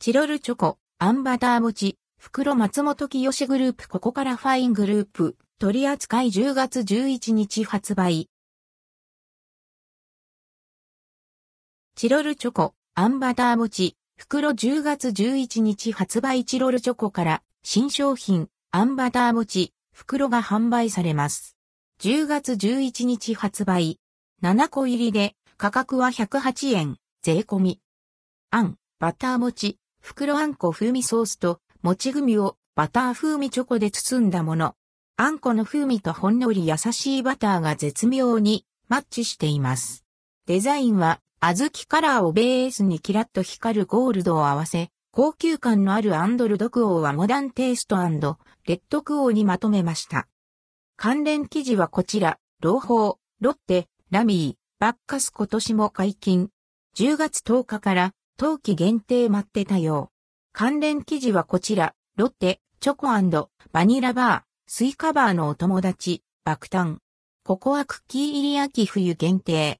チロルチョコ、アンバター餅、袋松本清グループここからファイングループ、取扱い10月11日発売。チロルチョコ、アンバター餅、袋10月11日発売チロルチョコから新商品、アンバター餅、袋が販売されます。10月11日発売。7個入りで価格は108円、税込み。あん、バター餅、袋あんこ風味ソースと、もち組をバター風味チョコで包んだもの。あんこの風味とほんのり優しいバターが絶妙にマッチしています。デザインは、小豆カラーをベースにキラッと光るゴールドを合わせ、高級感のあるアンドルドクオーはモダンテイストレッドクオーにまとめました。関連記事はこちら、朗報、ロッテ、ラミー、バッカス今年も解禁。10月10日から冬季限定待ってたよ。関連記事はこちら、ロッテ、チョコバニラバー、スイカバーのお友達、爆誕。ココアクッキー入り秋冬限定。